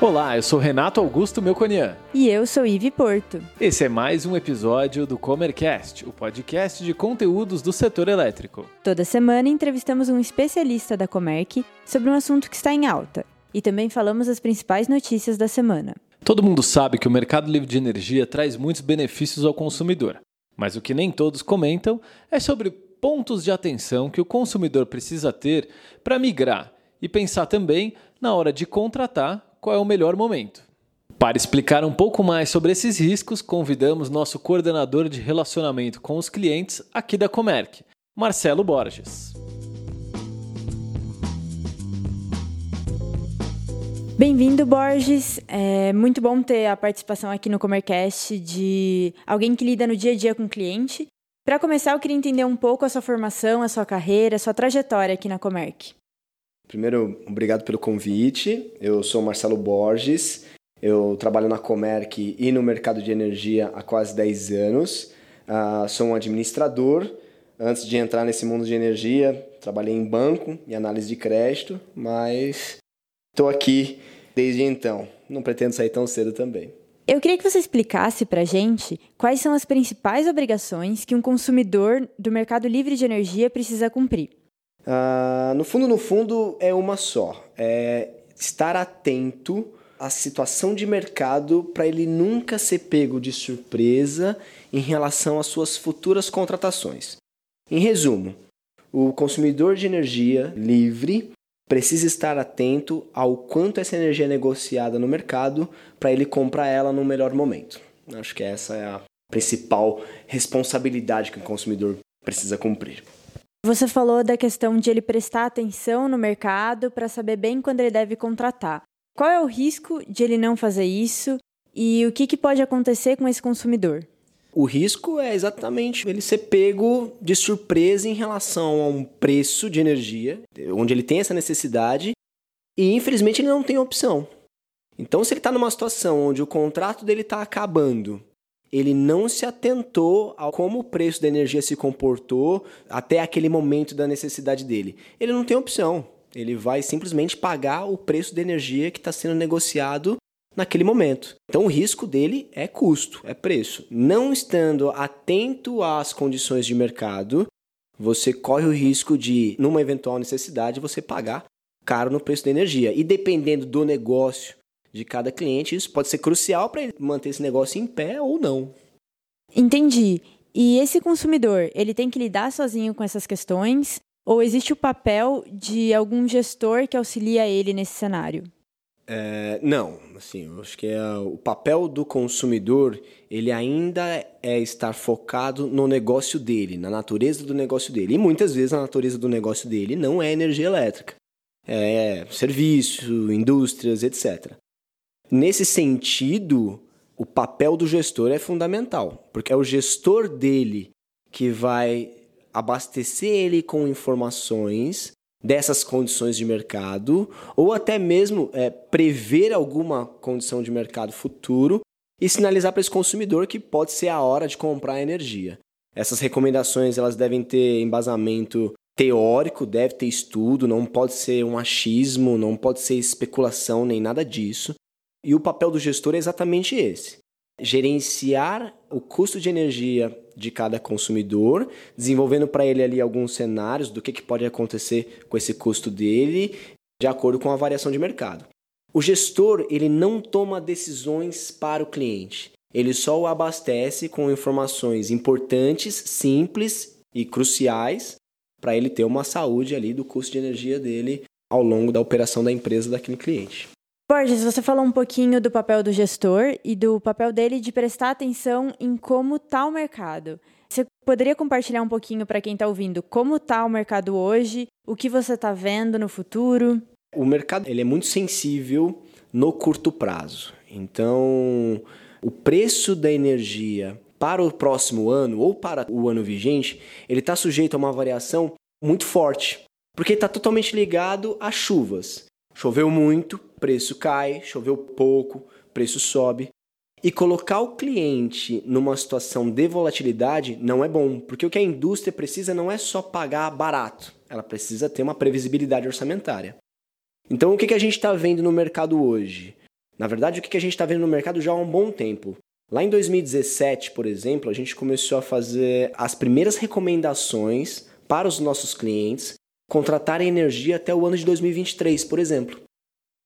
Olá, eu sou Renato Augusto Melconian. E eu sou Ive Porto. Esse é mais um episódio do Comercast, o podcast de conteúdos do setor elétrico. Toda semana entrevistamos um especialista da Comerc sobre um assunto que está em alta e também falamos as principais notícias da semana. Todo mundo sabe que o mercado livre de energia traz muitos benefícios ao consumidor, mas o que nem todos comentam é sobre pontos de atenção que o consumidor precisa ter para migrar e pensar também na hora de contratar qual é o melhor momento. Para explicar um pouco mais sobre esses riscos, convidamos nosso coordenador de relacionamento com os clientes aqui da Comerc, Marcelo Borges. Bem-vindo, Borges. É muito bom ter a participação aqui no Comercast de alguém que lida no dia a dia com o cliente. Para começar, eu queria entender um pouco a sua formação, a sua carreira, a sua trajetória aqui na Comerc. Primeiro, obrigado pelo convite. Eu sou Marcelo Borges. Eu trabalho na Comerc e no mercado de energia há quase 10 anos. Uh, sou um administrador. Antes de entrar nesse mundo de energia, trabalhei em banco e análise de crédito, mas estou aqui desde então. Não pretendo sair tão cedo também. Eu queria que você explicasse para gente quais são as principais obrigações que um consumidor do mercado livre de energia precisa cumprir. Uh, no fundo, no fundo, é uma só. É estar atento à situação de mercado para ele nunca ser pego de surpresa em relação às suas futuras contratações. Em resumo, o consumidor de energia livre precisa estar atento ao quanto essa energia é negociada no mercado para ele comprar ela no melhor momento. Acho que essa é a principal responsabilidade que o consumidor precisa cumprir. Você falou da questão de ele prestar atenção no mercado para saber bem quando ele deve contratar. Qual é o risco de ele não fazer isso e o que, que pode acontecer com esse consumidor? O risco é exatamente ele ser pego de surpresa em relação a um preço de energia, onde ele tem essa necessidade e infelizmente ele não tem opção. Então, se ele está numa situação onde o contrato dele está acabando ele não se atentou a como o preço da energia se comportou até aquele momento da necessidade dele. Ele não tem opção. Ele vai simplesmente pagar o preço da energia que está sendo negociado naquele momento. Então o risco dele é custo, é preço. Não estando atento às condições de mercado, você corre o risco de, numa eventual necessidade, você pagar caro no preço da energia. E dependendo do negócio de cada cliente. Isso pode ser crucial para ele manter esse negócio em pé ou não. Entendi. E esse consumidor, ele tem que lidar sozinho com essas questões? Ou existe o papel de algum gestor que auxilia ele nesse cenário? É, não, assim, eu acho que é, o papel do consumidor ele ainda é estar focado no negócio dele, na natureza do negócio dele. E muitas vezes a natureza do negócio dele não é energia elétrica, é serviço, indústrias, etc. Nesse sentido, o papel do gestor é fundamental, porque é o gestor dele que vai abastecer ele com informações dessas condições de mercado, ou até mesmo é, prever alguma condição de mercado futuro e sinalizar para esse consumidor que pode ser a hora de comprar energia. Essas recomendações elas devem ter embasamento teórico, deve ter estudo, não pode ser um achismo, não pode ser especulação nem nada disso. E o papel do gestor é exatamente esse: gerenciar o custo de energia de cada consumidor, desenvolvendo para ele ali alguns cenários do que, que pode acontecer com esse custo dele, de acordo com a variação de mercado. O gestor ele não toma decisões para o cliente, ele só o abastece com informações importantes, simples e cruciais para ele ter uma saúde ali do custo de energia dele ao longo da operação da empresa daquele cliente. Borges, você falou um pouquinho do papel do gestor e do papel dele de prestar atenção em como está o mercado. Você poderia compartilhar um pouquinho para quem está ouvindo como está o mercado hoje, o que você está vendo no futuro? O mercado ele é muito sensível no curto prazo. Então, o preço da energia para o próximo ano ou para o ano vigente, ele está sujeito a uma variação muito forte, porque está totalmente ligado às chuvas. Choveu muito, preço cai, choveu pouco, preço sobe. E colocar o cliente numa situação de volatilidade não é bom, porque o que a indústria precisa não é só pagar barato, ela precisa ter uma previsibilidade orçamentária. Então, o que a gente está vendo no mercado hoje? Na verdade, o que a gente está vendo no mercado já há um bom tempo. Lá em 2017, por exemplo, a gente começou a fazer as primeiras recomendações para os nossos clientes contratarem energia até o ano de 2023, por exemplo.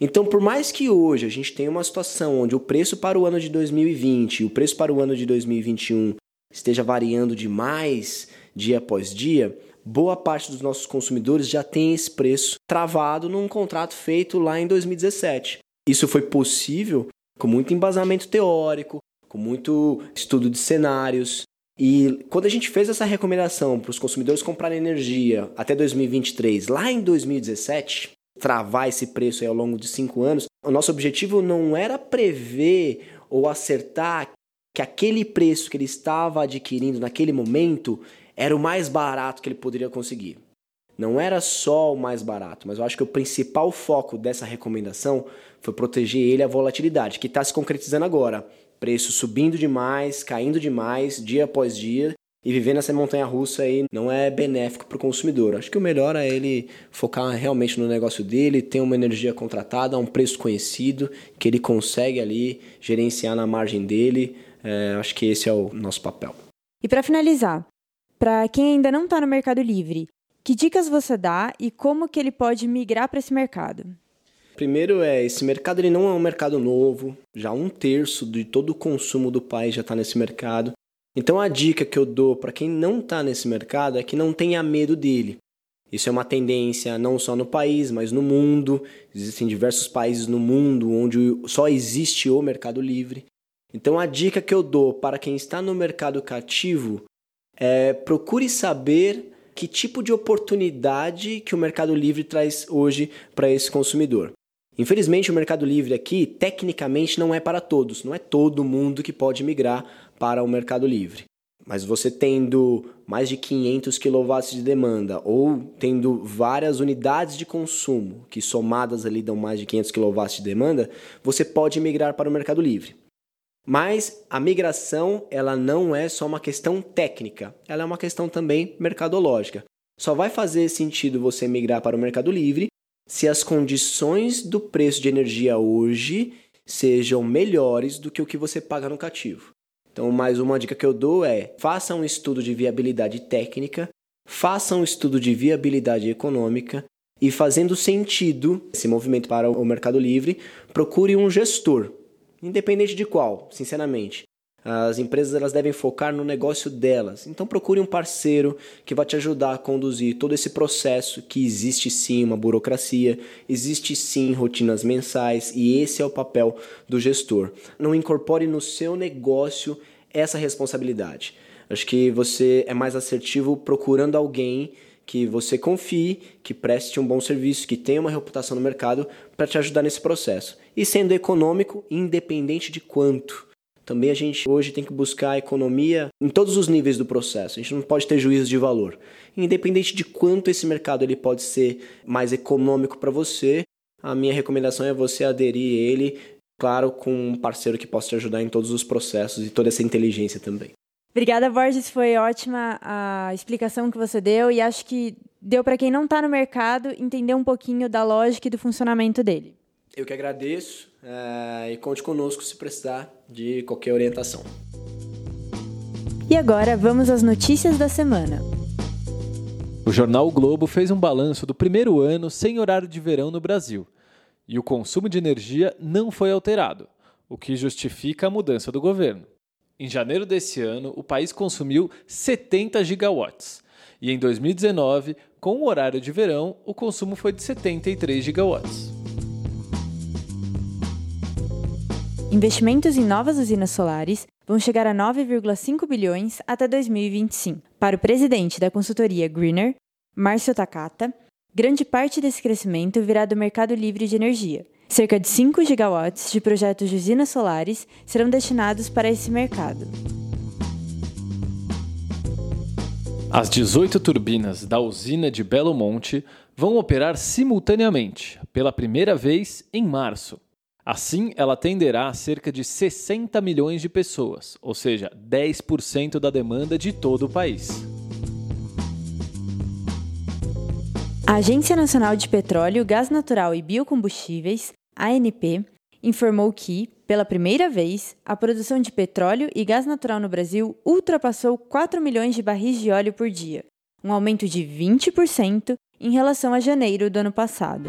Então, por mais que hoje a gente tenha uma situação onde o preço para o ano de 2020 e o preço para o ano de 2021 esteja variando demais dia após dia, boa parte dos nossos consumidores já tem esse preço travado num contrato feito lá em 2017. Isso foi possível com muito embasamento teórico, com muito estudo de cenários. E quando a gente fez essa recomendação para os consumidores comprarem energia até 2023, lá em 2017, travar esse preço ao longo de cinco anos, o nosso objetivo não era prever ou acertar que aquele preço que ele estava adquirindo naquele momento era o mais barato que ele poderia conseguir. Não era só o mais barato, mas eu acho que o principal foco dessa recomendação foi proteger ele a volatilidade, que está se concretizando agora. Preço subindo demais, caindo demais, dia após dia, e viver nessa montanha russa aí não é benéfico para o consumidor. Acho que o melhor é ele focar realmente no negócio dele, ter uma energia contratada um preço conhecido, que ele consegue ali gerenciar na margem dele. É, acho que esse é o nosso papel. E para finalizar, para quem ainda não está no Mercado Livre, que dicas você dá e como que ele pode migrar para esse mercado? Primeiro é, esse mercado ele não é um mercado novo, já um terço de todo o consumo do país já está nesse mercado. Então a dica que eu dou para quem não está nesse mercado é que não tenha medo dele. Isso é uma tendência não só no país, mas no mundo. Existem diversos países no mundo onde só existe o mercado livre. Então a dica que eu dou para quem está no mercado cativo é procure saber que tipo de oportunidade que o Mercado Livre traz hoje para esse consumidor. Infelizmente, o Mercado Livre aqui, tecnicamente, não é para todos, não é todo mundo que pode migrar para o Mercado Livre. Mas você tendo mais de 500 kW de demanda ou tendo várias unidades de consumo que somadas ali dão mais de 500 kW de demanda, você pode migrar para o Mercado Livre. Mas a migração, ela não é só uma questão técnica, ela é uma questão também mercadológica. Só vai fazer sentido você migrar para o Mercado Livre se as condições do preço de energia hoje sejam melhores do que o que você paga no cativo. Então, mais uma dica que eu dou é: faça um estudo de viabilidade técnica, faça um estudo de viabilidade econômica e, fazendo sentido esse movimento para o Mercado Livre, procure um gestor, independente de qual, sinceramente. As empresas elas devem focar no negócio delas. Então procure um parceiro que vai te ajudar a conduzir todo esse processo, que existe sim uma burocracia, existe sim rotinas mensais e esse é o papel do gestor. Não incorpore no seu negócio essa responsabilidade. Acho que você é mais assertivo procurando alguém que você confie, que preste um bom serviço, que tenha uma reputação no mercado para te ajudar nesse processo. E sendo econômico, independente de quanto. Também a gente hoje tem que buscar a economia em todos os níveis do processo. A gente não pode ter juízo de valor. Independente de quanto esse mercado ele pode ser mais econômico para você, a minha recomendação é você aderir ele, claro, com um parceiro que possa te ajudar em todos os processos e toda essa inteligência também. Obrigada, Borges. Foi ótima a explicação que você deu e acho que deu para quem não está no mercado entender um pouquinho da lógica e do funcionamento dele. Eu que agradeço é, e conte conosco se precisar de qualquer orientação. E agora vamos às notícias da semana. O jornal o Globo fez um balanço do primeiro ano sem horário de verão no Brasil. E o consumo de energia não foi alterado, o que justifica a mudança do governo. Em janeiro desse ano, o país consumiu 70 gigawatts. E em 2019, com o horário de verão, o consumo foi de 73 gigawatts. Investimentos em novas usinas solares vão chegar a 9,5 bilhões até 2025. Para o presidente da consultoria Greener, Márcio Takata, grande parte desse crescimento virá do mercado livre de energia. Cerca de 5 gigawatts de projetos de usinas solares serão destinados para esse mercado. As 18 turbinas da usina de Belo Monte vão operar simultaneamente, pela primeira vez em março. Assim, ela atenderá cerca de 60 milhões de pessoas, ou seja, 10% da demanda de todo o país. A Agência Nacional de Petróleo, Gás Natural e Biocombustíveis, ANP, informou que, pela primeira vez, a produção de petróleo e gás natural no Brasil ultrapassou 4 milhões de barris de óleo por dia, um aumento de 20% em relação a janeiro do ano passado.